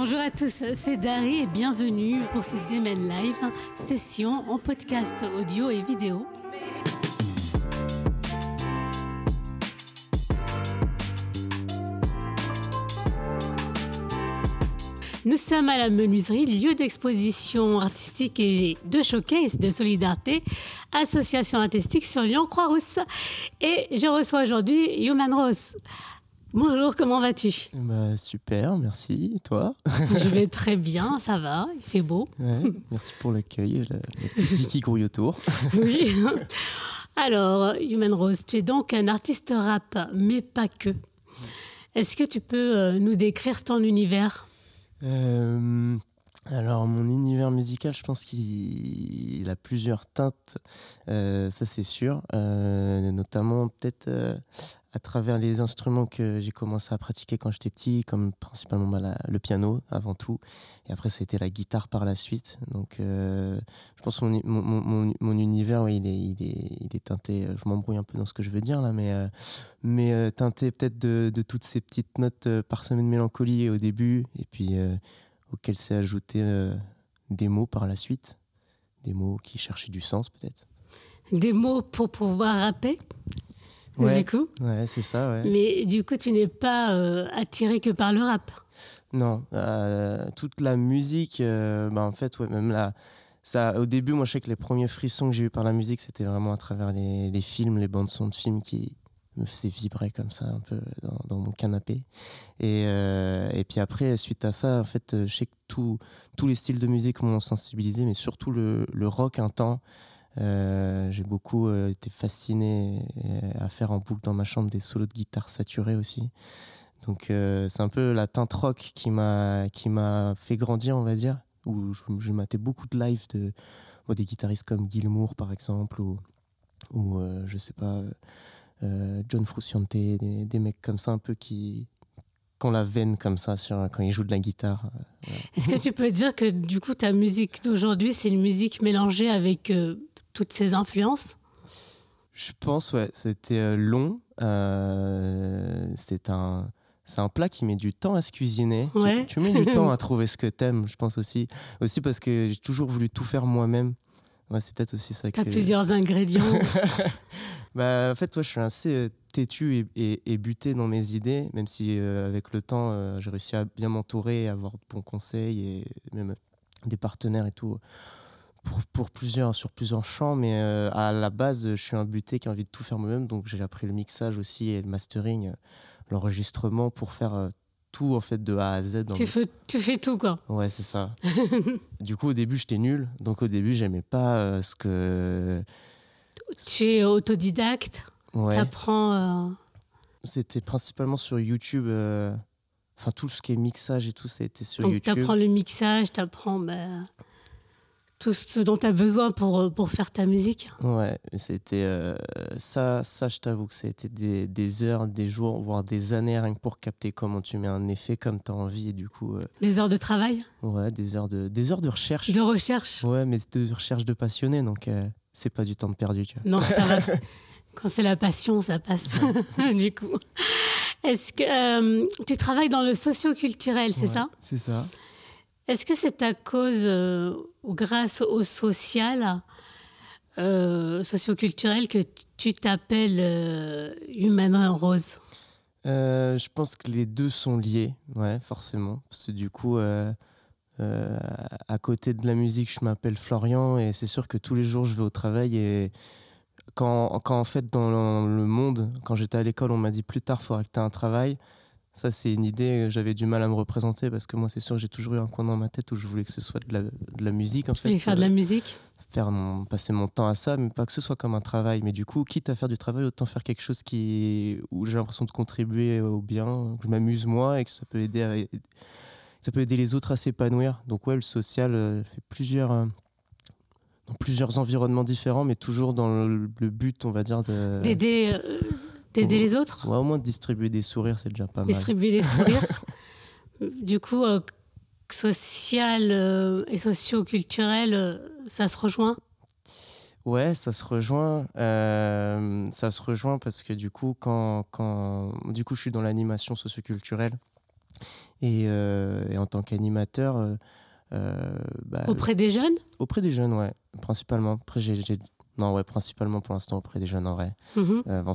Bonjour à tous, c'est Dari et bienvenue pour ce Demen Live, session en podcast audio et vidéo. Nous sommes à la menuiserie, lieu d'exposition artistique et de showcase de solidarité, association artistique sur Lyon-Croix-Rousse. Et je reçois aujourd'hui Human Rose. Bonjour, comment vas-tu? Bah, Super, merci. Et toi? Je vais très bien, ça va, il fait beau. merci pour l'accueil, la, petite qui grouille autour. oui. Alors, Human Rose, tu es donc un artiste rap, mais pas que. Est-ce que tu peux euh, nous décrire ton univers? Euh, alors, mon univers musical, je pense qu'il a plusieurs teintes, euh, ça c'est sûr, euh, notamment peut-être à travers les instruments que j'ai commencé à pratiquer quand j'étais petit, comme principalement bah, le piano avant tout, et après été la guitare par la suite. Donc, je pense que mon, mon, mon, univers, il, est, il, est, il est teinté, je m'embrouille un peu dans ce que je veux dire là, mais, mais teinté peut-être de, de, toutes ces petites notes parsemées de mélancolie au début, et puis auquel s'est ajouté euh, des mots par la suite, des mots qui cherchaient du sens peut-être. Des mots pour pouvoir rapper ouais, du coup Ouais, c'est ça, ouais. Mais du coup, tu n'es pas euh, attiré que par le rap Non, euh, toute la musique, bah, en fait, ouais, même là, ça, au début, moi, je sais que les premiers frissons que j'ai eu par la musique, c'était vraiment à travers les, les films, les bandes son de films qui, me faisait vibrer comme ça un peu dans, mon canapé. Et, euh, et, puis après, suite à ça, en fait, euh, je sais que tous les styles de musique m'ont sensibilisé, mais surtout le, le rock un temps. Euh, j'ai beaucoup été fasciné à faire en boucle dans ma chambre des solos de guitare saturés aussi. Donc c'est un peu la teinte rock qui m'a qui m'a fait grandir, on va dire. Où j'ai maté beaucoup de live de des guitaristes comme Gilmour par exemple ou ou je sais pas John Frusciante, des, mecs comme ça un peu qui, ont la veine comme ça sur, quand ils jouent de la guitare. Euh, Est-ce que tu peux dire que du coup ta musique d'aujourd'hui c'est une musique mélangée avec euh, toutes ces influences? Je pense ouais, c'était long. c'est un c'est un plat qui met du temps à se cuisiner. Tu, mets du temps à trouver ce que t'aimes, je pense aussi. Aussi parce que j'ai toujours voulu tout faire moi-même. Ouais, c'est peut-être aussi ça. Tu as plusieurs ingrédients. bah, en fait, toi, je suis assez euh, têtu et, buté dans mes idées, même si euh, avec le temps, euh, j'ai réussi à bien m'entourer, à avoir de bons conseils et même des partenaires et tout. Pour, pour plusieurs, sur plusieurs champs, mais à la base, je suis un buté qui a envie de tout faire moi-même, donc j'ai appris le mixage aussi et le mastering, l'enregistrement pour faire tout en fait de A à Z. Tu, fais, tu fais tout quoi. Ouais, c'est ça. du coup, au début, j'étais nul. Donc au début, j'aimais pas euh, ce que. Tu es autodidacte. Ouais. T'apprends. Euh, C'était principalement sur YouTube. Euh, enfin, tout ce qui est mixage et tout, ça a été sur YouTube. Donc t'apprends le mixage, t'apprends. Bah tout ce dont tu as besoin pour, euh, pour faire ta musique. Ouais, c'était euh, ça, ça je t'avoue que ça a été des, des, heures, des jours, voire des années rien que pour capter comment tu mets un effet comme tu as envie et du coup... Euh, des heures de travail? Ouais, des heures de, des heures de recherche. De recherche? Ouais, mais de recherche de passionné, donc c'est pas du temps de perdu. Tu vois. Non, ça va. Quand c'est la passion, ça passe, du coup. Est-ce que tu travailles dans le socio-culturel, c'est ça? C'est ça. Est-ce que c'est à cause euh, ou grâce au social, euh, socioculturel, que tu t'appelles euh, Rose? Euh, Je pense que les deux sont liés, ouais, forcément. Parce que du coup, à côté de la musique, je m'appelle Florian et c'est sûr que tous les jours, je vais au travail et quand, quand en fait, dans le monde, quand j'étais à l'école, on m'a dit plus tard, il faudra que tu aies un travail. Ça, c'est une idée que j'avais du mal à me représenter parce que moi, c'est sûr j'ai toujours eu un coin dans ma tête où je voulais que ce soit de la, de la musique. En fait. faire de la musique? faire passer mon temps à ça, mais pas que ce soit comme un travail. Mais du coup, quitte à faire du travail, autant faire quelque chose qui, où j'ai l'impression de contribuer au bien, que je m'amuse moi et que ça peut aider, ça peut aider les autres à s'épanouir. Donc ouais, le social euh, fait plusieurs, euh, dans plusieurs environnements différents, mais toujours dans le, but, on va dire, de d'aider. Euh, D'aider les autres? Ouais, Au moins distribuer des sourires, c'est déjà pas mal. Distribuer des sourires? du coup, euh, social euh, et socio-culturel, euh, ça se rejoint? Ouais, ça se rejoint. ça se rejoint parce que du coup, quand, quand du coup, je suis dans l'animation socioculturelle Et, et en tant qu'animateur, bah, auprès des jeunes? Auprès des jeunes, ouais, principalement. Après, j'ai, non, ouais, principalement pour l'instant auprès des jeunes en vrai. En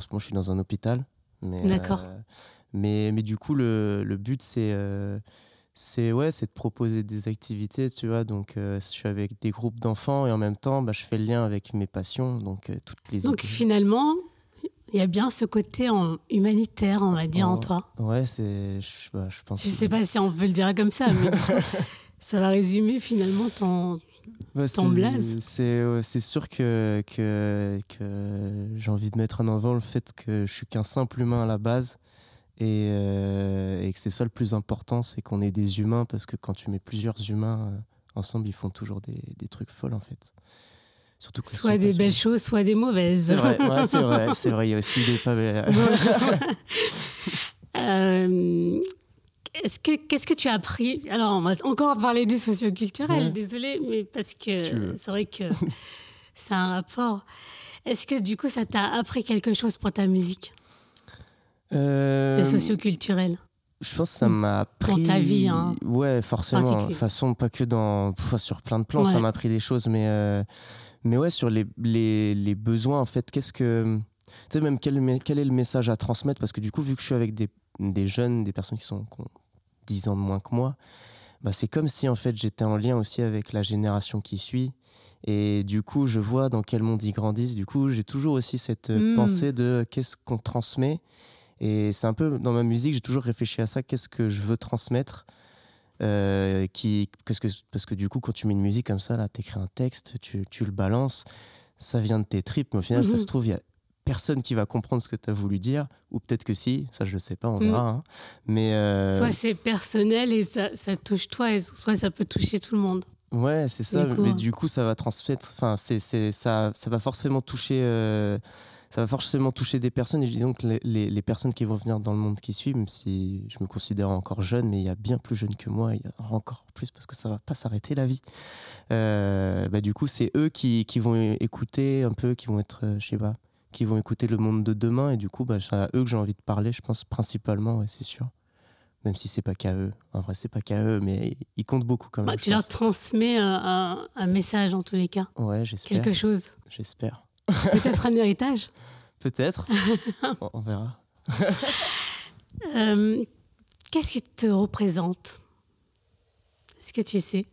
ce moment, je suis dans un hôpital. D'accord. mais, mais du coup, le, le but, c'est c'est ouais, c'est de proposer des activités, tu vois. Donc, euh, je suis avec des groupes d'enfants et en même temps, bah, je fais le lien avec mes passions, donc euh, toutes les. Donc finalement, il y a bien ce côté en humanitaire, on va dire, en toi. Ouais, c'est, je, bah, je pense. Je sais pas si on peut le dire comme ça, mais ça va résumer finalement ton. C'est sûr que, que, que j'ai envie de mettre en avant le fait que je suis qu'un simple humain à la base euh, et, que c'est ça le plus important, c'est qu'on est des humains, parce que quand tu mets plusieurs humains euh, ensemble, ils font toujours des, des trucs folles en fait. Surtout soit des belles choses, soit des mauvaises. C'est vrai, c'est vrai, c'est vrai, il y a aussi des pas euh, Est-ce que qu'est-ce que tu as appris Alors, on va encore parler du socioculturel, désolé, mais parce que c'est vrai que c'est un rapport. Est-ce que du coup, ça t'a appris quelque chose pour ta musique? Euh, le socioculturel je pense que ça m'a appris. Dans ta vie, hein. Ouais, forcément. De façon, pas que dans. sur plein de plans, ça m'a appris des choses. Mais, euh, mais ouais, sur les, les, les besoins, en fait, qu'est-ce que. Tu sais, même quel, quel est le message à transmettre? Parce que du coup, vu que je suis avec des, des jeunes, des personnes qui, sont, qui ont 10 ans de moins que moi, bah, c'est comme si, en fait, j'étais en lien aussi avec la génération qui suit. Et du coup, je vois dans quel monde ils grandissent. Du coup, j'ai toujours aussi cette hmm. pensée de qu'est-ce qu'on transmet et c'est un peu dans ma musique, j'ai toujours réfléchi à ça. Qu'est-ce que je veux transmettre euh, qui, parce, que, parce que du coup, quand tu mets une musique comme ça, là, tu écris un texte, tu, tu, le balances, ça vient de tes tripes, mais au final, ça mhm. se trouve, il y a personne qui va comprendre ce que tu as voulu dire, ou peut-être que si, ça je ne sais pas, on mhm. verra. Hein. Mais euh, Soit c'est personnel et ça, ça, touche toi, et soit ça peut toucher tout le monde. Ouais, c'est ça, mais du coup, ça va transmettre, enfin, c'est, ça, ça va forcément toucher. Euh, ça va forcément toucher des personnes. Et disons que les, les, personnes qui vont venir dans le monde qui suit, même si je me considère encore jeune, mais il y a bien plus jeune que moi, il y a encore plus parce que ça va pas s'arrêter la vie. Euh, bah, du coup, c'est eux qui, qui, vont écouter un peu, qui vont être, je sais pas, qui vont écouter le monde de demain. Et du coup, bah, c'est à eux que j'ai envie de parler, je pense, principalement, ouais, c'est sûr. Même si c'est pas qu'à eux. En vrai, c'est pas qu'à eux, mais ils comptent beaucoup quand même. Bah, tu leur transmets un, un, message en tous les cas. Ouais, j'espère. Quelque chose. J'espère. Peut-être un héritage Peut-être. on verra. Euh, qu'est-ce qui te représente? Est-ce que tu sais?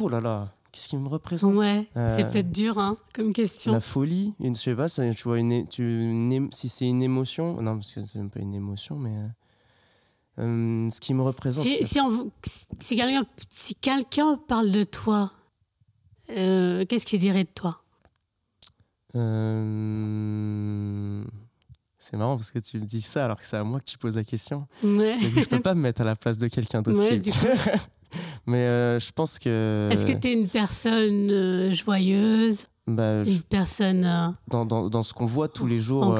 Oh là là, qu'est-ce qui me représente Ouais, c'est euh, peut-être dur hein, comme question. La folie, une, je sais pas, tu vois, une, tu, si c'est une émotion, non, parce que c'est même pas une émotion, mais euh, ce qui me représente. Si, si, si quelqu'un si parle de toi, qu'est-ce qu'il dirait de toi? Euh, c'est marrant parce que tu me dis ça alors que c'est à moi que tu poses la question. Ouais. je peux pas me mettre à la place de quelqu'un d'autre. Mais euh, je pense que. Est-ce que tu es une personne euh, joyeuse? Bah, Une personne. Dans, dans, dans, ce qu'on voit tous les jours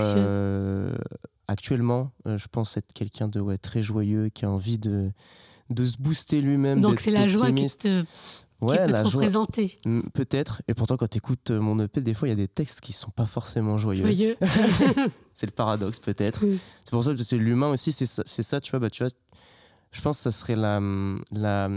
actuellement, je pense être quelqu'un de ouais, très joyeux qui a envie de, de se booster lui-même. Donc c'est la joie qui te ouais, qui peut te représenter. Peut-être. Et pourtant, quand tu écoutes euh, mon EP, des fois, il y a des textes qui sont pas forcément joyeux. Joyeux. c'est le paradoxe, peut-être. C'est pour ça que l'humain aussi, c'est ça, ça, tu vois, bah, tu vois. Je pense que ça serait la, la,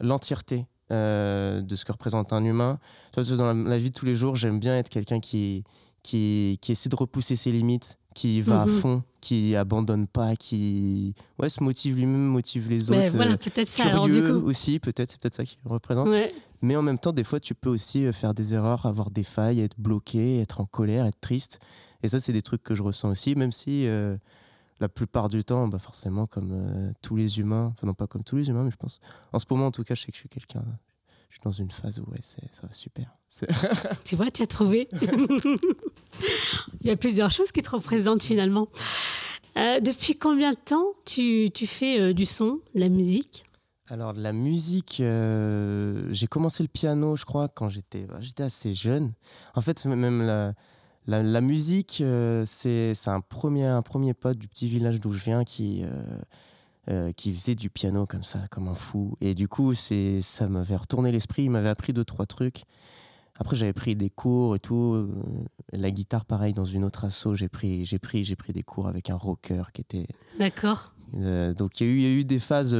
l'entièreté euh, de ce que représente un humain. Dans la, vie de tous les jours, j'aime bien être quelqu'un qui, qui, qui essaie de repousser ses limites, qui va à mhm. fond, qui abandonne pas, qui ouais, se motive lui-même, motive les autres. voilà, euh, peut-être ça. Curieux aussi, peut-être, c'est peut-être ça qui représente. Mais en même temps, des fois, tu peux aussi euh, faire des erreurs, avoir des failles, être bloqué, être en colère, être triste. Et ça, c'est des trucs que je ressens aussi, même si euh, la plupart du temps, bah forcément, comme tous les humains, enfin non pas comme tous les humains, mais je pense, en ce moment en tout cas, je sais que je suis quelqu'un je suis dans une phase où ouais, ça va super. tu vois, tu as trouvé. Il y a plusieurs choses qui te représentent finalement. Euh, depuis combien de temps tu, tu fais euh, du son, de la musique? Alors, de la musique, euh, j'ai commencé le piano, je crois, quand j'étais bah, j'étais assez jeune. En fait, même la, la, la musique, c'est un premier, un premier pote du petit village d'où je viens qui euh, qui faisait du piano comme ça, comme un fou. Et du coup, ça m'avait retourné l'esprit. Il m'avait appris deux, trois trucs. Après, j'avais pris des cours et tout. Euh, la guitare, pareil, dans une autre asso, j'ai pris, j'ai pris, j'ai pris des cours avec un rocker qui était. D'accord. Euh, donc il y, a eu des phases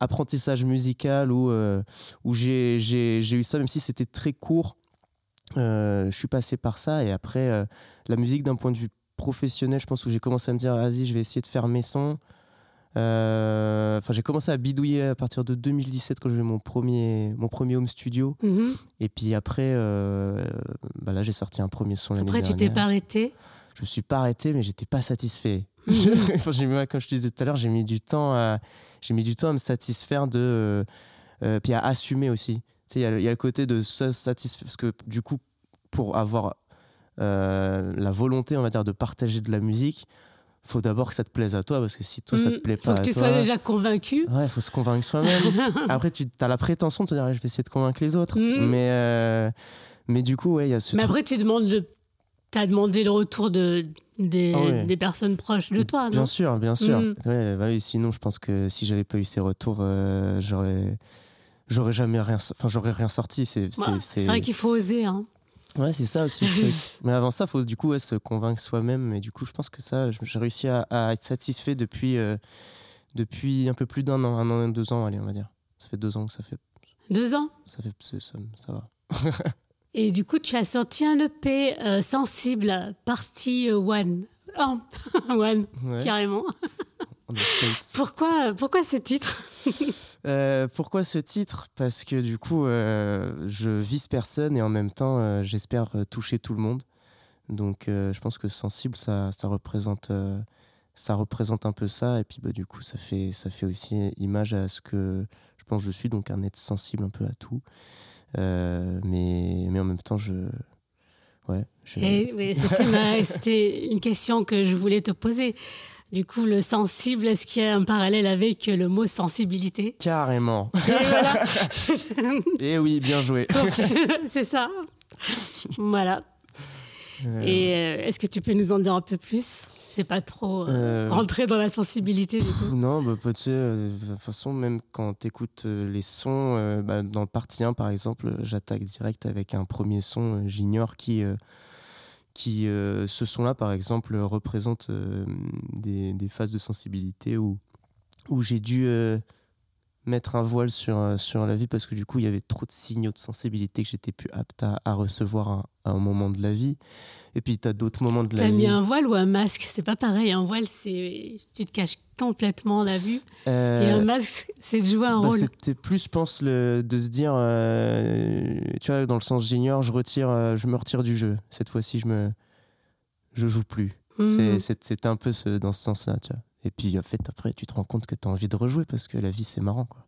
apprentissage musical où, où j'ai eu ça, même si c'était très court. Je suis passé par ça et après la musique d'un point de vue professionnel, je pense où j'ai commencé à me dire vas-y, je vais essayer de faire mes sons. Euh, enfin, j'ai commencé à bidouiller à partir de 2017 quand j'ai mon premier, mon premier home studio. Mhm. Et puis après, euh, bah là, j'ai sorti un premier son l'année Après, tu t'es pas arrêté? Je me suis pas arrêté, mais j'étais pas satisfait. Mhm. comme je te disais tout à l'heure, j'ai mis du temps à, j'ai mis du temps à me satisfaire de, euh, puis à assumer aussi. Il y, a le côté de se satisfaire parce que du coup, pour avoir la volonté, on va dire, de partager de la musique, faut d'abord que ça te plaise à toi parce que si toi ça te mm. plaît pas faut que tu sois déjà convaincu ouais faut se convaincre soi-même après tu as la prétention de te dire je vais essayer de convaincre les autres mm. mais euh, mais du coup ouais il y a ce mais après tu demandes le as demandé le retour de des, ah des personnes proches de toi non? Bien sûr bien sûr mm. ouais, bah oui, sinon je pense que si j'avais pas eu ces retours euh, j'aurais j'aurais jamais rien enfin j'aurais rien sorti c'est c'est vrai qu'il faut oser hein Ouais, c'est ça aussi. mais avant ça, il faut du coup se convaincre soi-même. Et du coup, je pense que ça, j'ai réussi à, être satisfait depuis, euh, depuis un peu plus d'un an, un an, deux ans, allez, on va dire. Ça fait deux ans que ça fait. Deux ans? Ça fait ça, ça va. et du coup, tu as sorti un EP euh, sensible, partie one. Oh, one, carrément. pourquoi, pourquoi ce titre? Euh, pourquoi ce titre? Parce que du coup, euh, je vise personne et en même temps, euh, j'espère toucher tout le monde. Donc, je pense que sensible, ça, représente, ça représente un peu ça. Et puis, bah, du coup, ça fait, ça fait aussi image à ce que je pense que je suis, donc un être sensible un peu à tout. mais, mais en même temps, je, Ouais, C'était une question que je voulais te poser. Du coup, le sensible, est-ce qu'il y a un parallèle avec le mot sensibilité? Carrément. Et, oui, bien joué. C'est ça. Voilà. Euh, Et euh, est-ce que tu peux nous en dire un peu plus? C'est pas trop euh, rentrer dans la sensibilité du coup Non, bah, tu sais, de toute façon, même quand tu écoutes les sons, bah, dans le partie 1 par exemple, j'attaque direct avec un premier son, J'ignore, qui qui, euh, ce son-là, par exemple, représente euh, des, phases de sensibilité où, où j'ai dû euh, mettre un voile sur, sur la vie parce que du coup, il y avait trop de signaux de sensibilité que j'étais plus apte à, recevoir à, un moment de la vie. Et puis, tu as d'autres moments de la vie. Tu as mis un voile ou un masque? C'est pas pareil. Un voile, c'est tu te caches complètement la vue. Et un masque, c'est de jouer un bah, rôle. C'était plus, je pense, le, de se dire, tu vois, dans le sens j'ignore, je, retire, je me retire du jeu. Cette fois-ci, je me je joue plus. Mmh. C'est un peu ce, dans ce sens-là, tu vois. Et puis, en fait, après, tu te rends compte que tu as envie de rejouer parce que la vie, c'est marrant, quoi.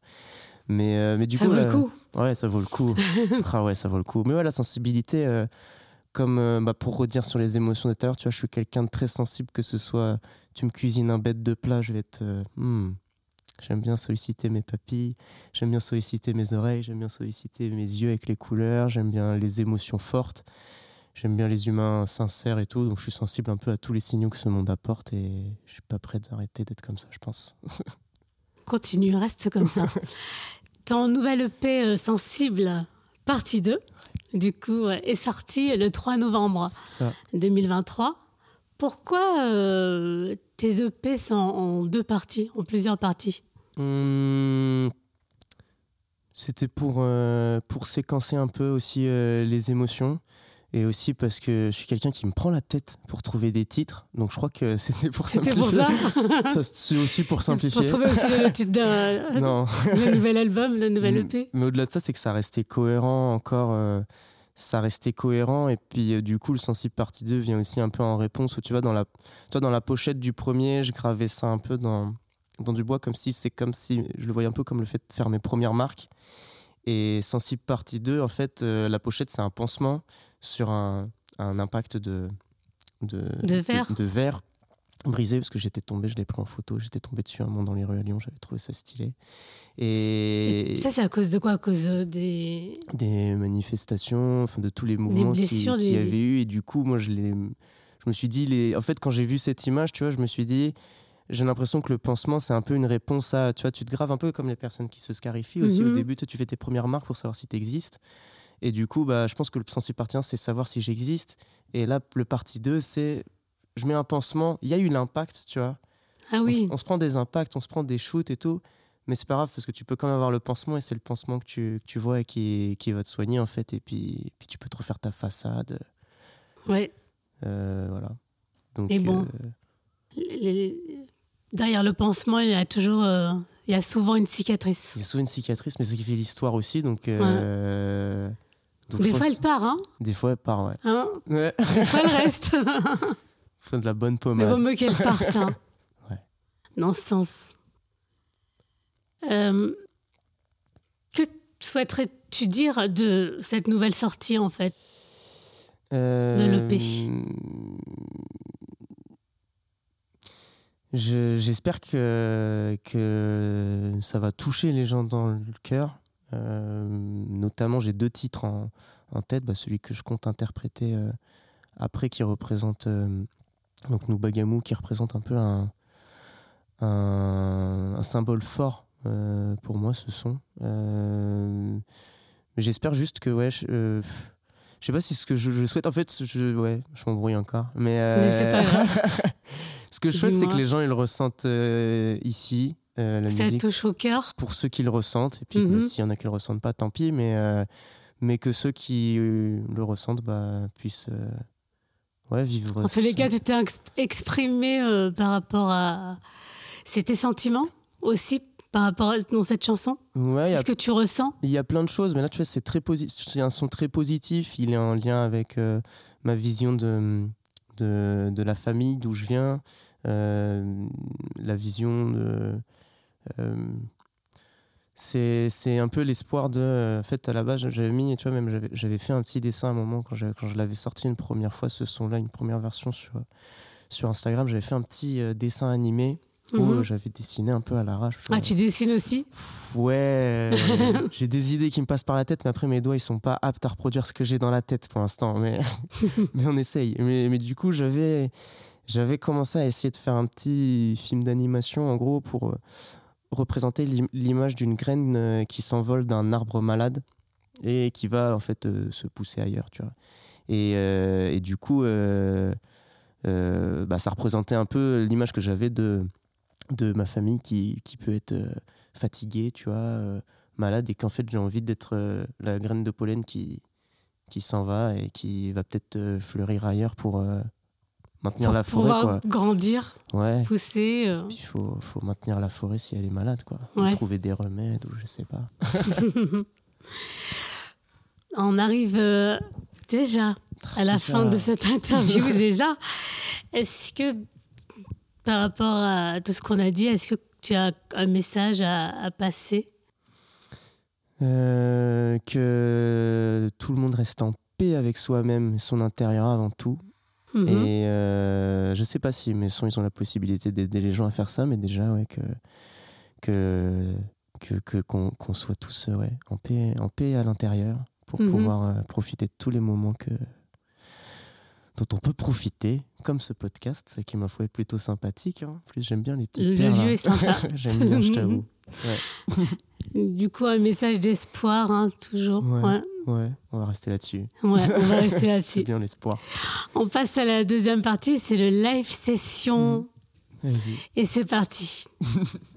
Mais, euh, mais du ça coup. vaut le coup. Ouais, ça vaut le coup. ah ouais, ça vaut le coup. Mais ouais, la sensibilité, euh, comme euh, bah, pour redire sur les émotions de tout à l'heure, tu vois, je suis quelqu'un de très sensible, que ce soit tu me cuisines un bête de plat, je vais être. Hmm, j'aime bien solliciter mes papilles, j'aime bien solliciter mes oreilles, j'aime bien solliciter mes yeux avec les couleurs, j'aime bien les émotions fortes j'aime bien les humains sincères et tout, donc je suis sensible un peu à tous les signaux que ce monde apporte et je suis pas prêt d'arrêter d'être comme ça, je pense. Continue, reste comme ça. Ton nouvel EP euh, Sensible, partie 2, du coup, est sorti le 3 novembre 2023. Pourquoi euh, tes EP sont en deux parties, en plusieurs parties? Hum, C'était pour, euh, pour séquencer un peu aussi les émotions et aussi parce que je suis quelqu'un qui me prend la tête pour trouver des titres. Donc je crois que c'était pour simplifier. C'était pour ça C'est aussi pour simplifier. Pour trouver aussi le titre d'un nouvel album, le nouvel EP. Mais au-delà de ça, c'est que ça restait cohérent encore. Euh, ça restait cohérent. Et puis euh, du coup, le Sensible Partie 2 vient aussi un peu en réponse. Où tu vois, dans la, toi, dans la pochette du premier, je gravais ça un peu dans, dans du bois, comme si c'est comme si je le voyais un peu comme le fait de faire mes premières marques. Et Sensible Partie 2, en fait, euh, la pochette, c'est un pansement sur un, un impact de, de, de, verre. brisé parce que j'étais tombé, je l'ai pris en photo, j'étais tombé dessus un moment dans les rues à Lyon, j'avais trouvé ça stylé. Et, ça, c'est à cause de quoi? À cause euh, des des manifestations, enfin de tous les mouvements qu'il qui y avait eu. Et du coup, moi, je, je me suis dit, les... en fait, quand j'ai vu cette image, tu vois, je me suis dit, j'ai l'impression que le pansement, c'est un peu une réponse à. Tu vois, tu te graves un peu comme les personnes qui se scarifient aussi. Au mhm. début, tu fais tes premières marques pour savoir si tu existes. Et du coup, bah, je pense que le sensible partie 1, c'est savoir si j'existe. Et là, le partie 2, c'est. Je mets un pansement. Il y a eu l'impact, tu vois. Ah oui. On, se prend des impacts, on se prend des shoots et tout. Mais c'est pas grave parce que tu peux quand même avoir le pansement et c'est le pansement que tu, que tu vois et qui, qui va te soigner en fait. Et puis, puis tu peux te refaire ta façade. Ouais. Euh, voilà. Donc, Et bon. euh, Les- Derrière le pansement, il y a toujours, euh, il y a souvent une cicatrice. il y a souvent une cicatrice, mais c'est ce qui fait l'histoire aussi. Donc, euh, donc Des fois, elle part, hein, Des fois, elle part, ouais. hein Ouais. Des fois, elle reste. Faut de la bonne Mais pommade. vaut mieux qu'elle parte. hein. Ouais. Dans ce sens. Euh, que souhaiterais-tu dire de cette nouvelle sortie, en fait? Euh, l'EP. je- J'espère que, que ça va toucher les gens dans le cœur. Euh, notamment, j'ai deux titres en, en tête. Bah, celui que je compte interpréter euh, après, qui représente euh, donc Nubagamou, qui représente un peu un, un, un symbole fort euh, pour moi, ce son. Euh, mais j'espère juste que, ouais, je, euh, je sais pas si ce que je, je souhaite, en fait, je, ouais, je m'embrouille encore. Mais, Mais c'est pas grave. ce que je souhaite, c'est que les gens ils le ressentent ici, euh, la Ça musique, touche au cœur. pour ceux qui le ressentent. Et puis, Mhm. bah, s'il y en a qui le ressentent pas, tant pis. Mais, euh, mais que ceux qui euh, le ressentent bah, puissent ouais, vivre. En tous les cas, tu t'es ex- exprimé par rapport à. C'est tes sentiments aussi par rapport à dans cette chanson Ouais, C'est a ce que tu ressens Il y a plein de choses, mais là, tu vois, c'est très positif. C'est un son très positif. Il est en lien avec euh, ma vision de, de, de la famille, d'où je viens, euh, la vision de. Euh, c'est c'est un peu l'espoir de. euh, En fait, à la base, j'avais mis, tu vois, même j'avais fait un petit dessin à un moment quand, quand je l'avais sorti une première fois, ce son-là, une première version sur, sur Instagram. J'avais fait un petit euh, dessin animé où Mhm. j'avais dessiné un peu à l'arrache. Ah, tu dessines aussi? Ouais, euh, j'ai des idées qui me passent par la tête, mais après mes doigts ils sont pas aptes à reproduire ce que j'ai dans la tête pour l'instant, mais, mais on essaye. Mais, mais du coup, j'avais j'avais commencé à essayer de faire un petit film d'animation en gros pour représenter l'im- l'image d'une graine euh, qui s'envole d'un arbre malade et qui va en fait euh, se pousser ailleurs, tu vois. Et, euh, et du coup, bah, ça représentait un peu l'image que j'avais de, de ma famille qui, qui peut être fatiguée, tu vois, malade, et qu'en fait j'ai envie d'être la graine de pollen qui, qui s'en va et qui va peut-être fleurir ailleurs pour maintenir Pour la forêt. pouvoir Quoi. grandir, Ouais. pousser. euh. Il faut, faut maintenir la forêt si elle est malade, quoi. Ou Ouais. Trouver des remèdes ou je sais pas. On arrive euh, déjà à la fin de cette interview déjà. Est-ce que par rapport à tout ce qu'on a dit, est-ce que tu as un message à, à passer? Euh, que tout le monde reste en paix avec soi-même son intérieur avant tout. Mhm. Et euh, je sais pas si mes sons ils ont la possibilité d'aider les gens à faire ça, mais déjà ouais que que que qu'on soit tous euh, ouais, en paix en paix à l'intérieur pour Mhm. pouvoir euh, profiter de tous les moments que dont on peut profiter, comme ce podcast qui m'a foi est plutôt sympathique. hein. En plus j'aime bien les petites Le perles, lieu est sympa. j'aime bien, je t'avoue. Du coup, un message d'espoir, hein, toujours. Ouais. Ouais. Ouais, on va rester là-dessus. Ouais, on va rester C'est là-dessus. bien l'espoir. On passe à la deuxième partie, c'est le live session. Vas-y. Et c'est parti.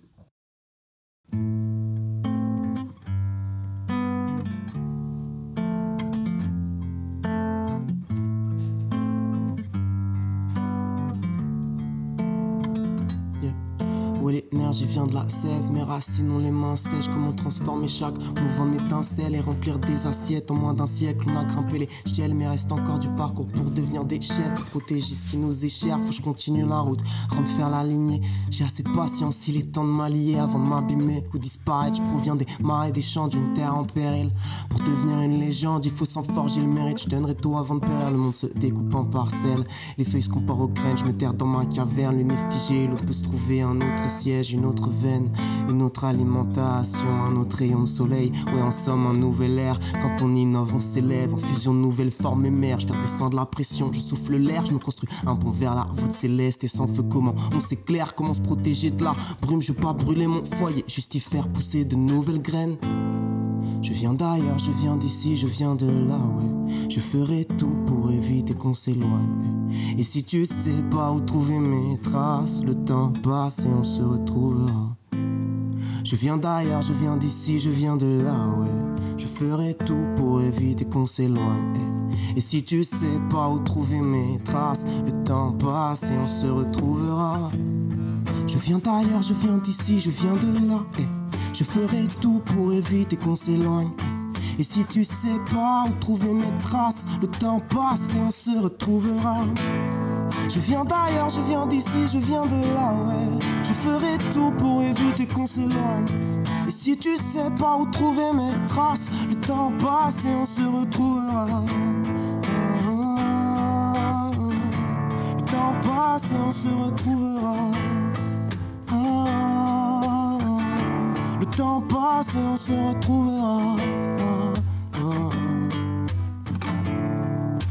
L'énergie vient de la sève, mes racines ont les mains sèches. Comment transformer chaque mouvement en étincelle et remplir des assiettes en moins d'un siècle. On a grimpé les l'échelle, mais reste encore du parcours pour devenir des chefs. Protéger ce qui nous est cher, faut que je continue la route. Rentre faire la lignée, j'ai assez de patience, il est temps de m'allier avant de m'abîmer ou disparaître. Je proviens des marais, des champs, d'une terre en péril. Pour devenir une légende, il faut s'en forger le mérite. Je donnerai tout avant de périr, le monde se découpe en parcelles. Les feuilles se comparent aux graines, je me terre dans ma caverne. L'une est figée, l'autre peut se trouver un autre siège, autre veine, une autre alimentation, un autre rayon de soleil. Ouais, en somme, un nouvel air. Quand on innove, on s'élève en fusion de nouvelles formes émergent. Faire descendre la pression, je souffle l'air, je me construis un pont vers la voûte céleste. Et sans feu, comment on s'éclaire, comment se protéger de la brume? Je veux pas brûler mon foyer, juste y faire pousser de nouvelles graines. Je viens d'ailleurs, je viens d'ici, je viens de là, ouais. Je ferai tout pour éviter qu'on s'éloigne. Et si tu sais pas où trouver mes traces, le temps passe et on se retrouvera. Je viens d'ailleurs, je viens d'ici, je viens de là, ouais. Je ferai tout pour éviter qu'on s'éloigne. Et si tu sais pas où trouver mes traces, le temps passe et on se retrouvera. Je viens d'ailleurs, je viens d'ici, je viens de là. Je ferai tout pour éviter qu'on s'éloigne. Et si tu sais pas où trouver mes traces, le temps passe et on se retrouvera. Je viens d'ailleurs, je viens d'ici, je viens de là, ouais. Je ferai tout pour éviter qu'on s'éloigne. Et si tu sais pas où trouver mes traces, le temps passe et on se retrouvera. Le temps passe et on se retrouvera. Temps passe et on se retrouvera.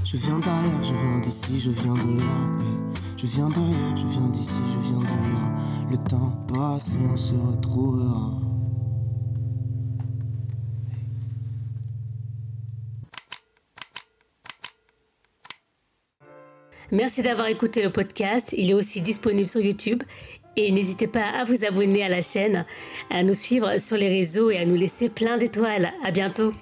Je viens d'ailleurs, je viens d'ici, je viens de là. Je viens d'ailleurs, je viens d'ici, je viens de là. Le temps passe et on se retrouvera. Merci d'avoir écouté le podcast. Il est aussi disponible sur YouTube. Et n'hésitez pas à vous abonner à la chaîne, à nous suivre sur les réseaux et à nous laisser plein d'étoiles. À bientôt.